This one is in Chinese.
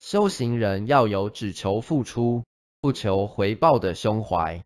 修行人要有只求付出不求回报的胸怀。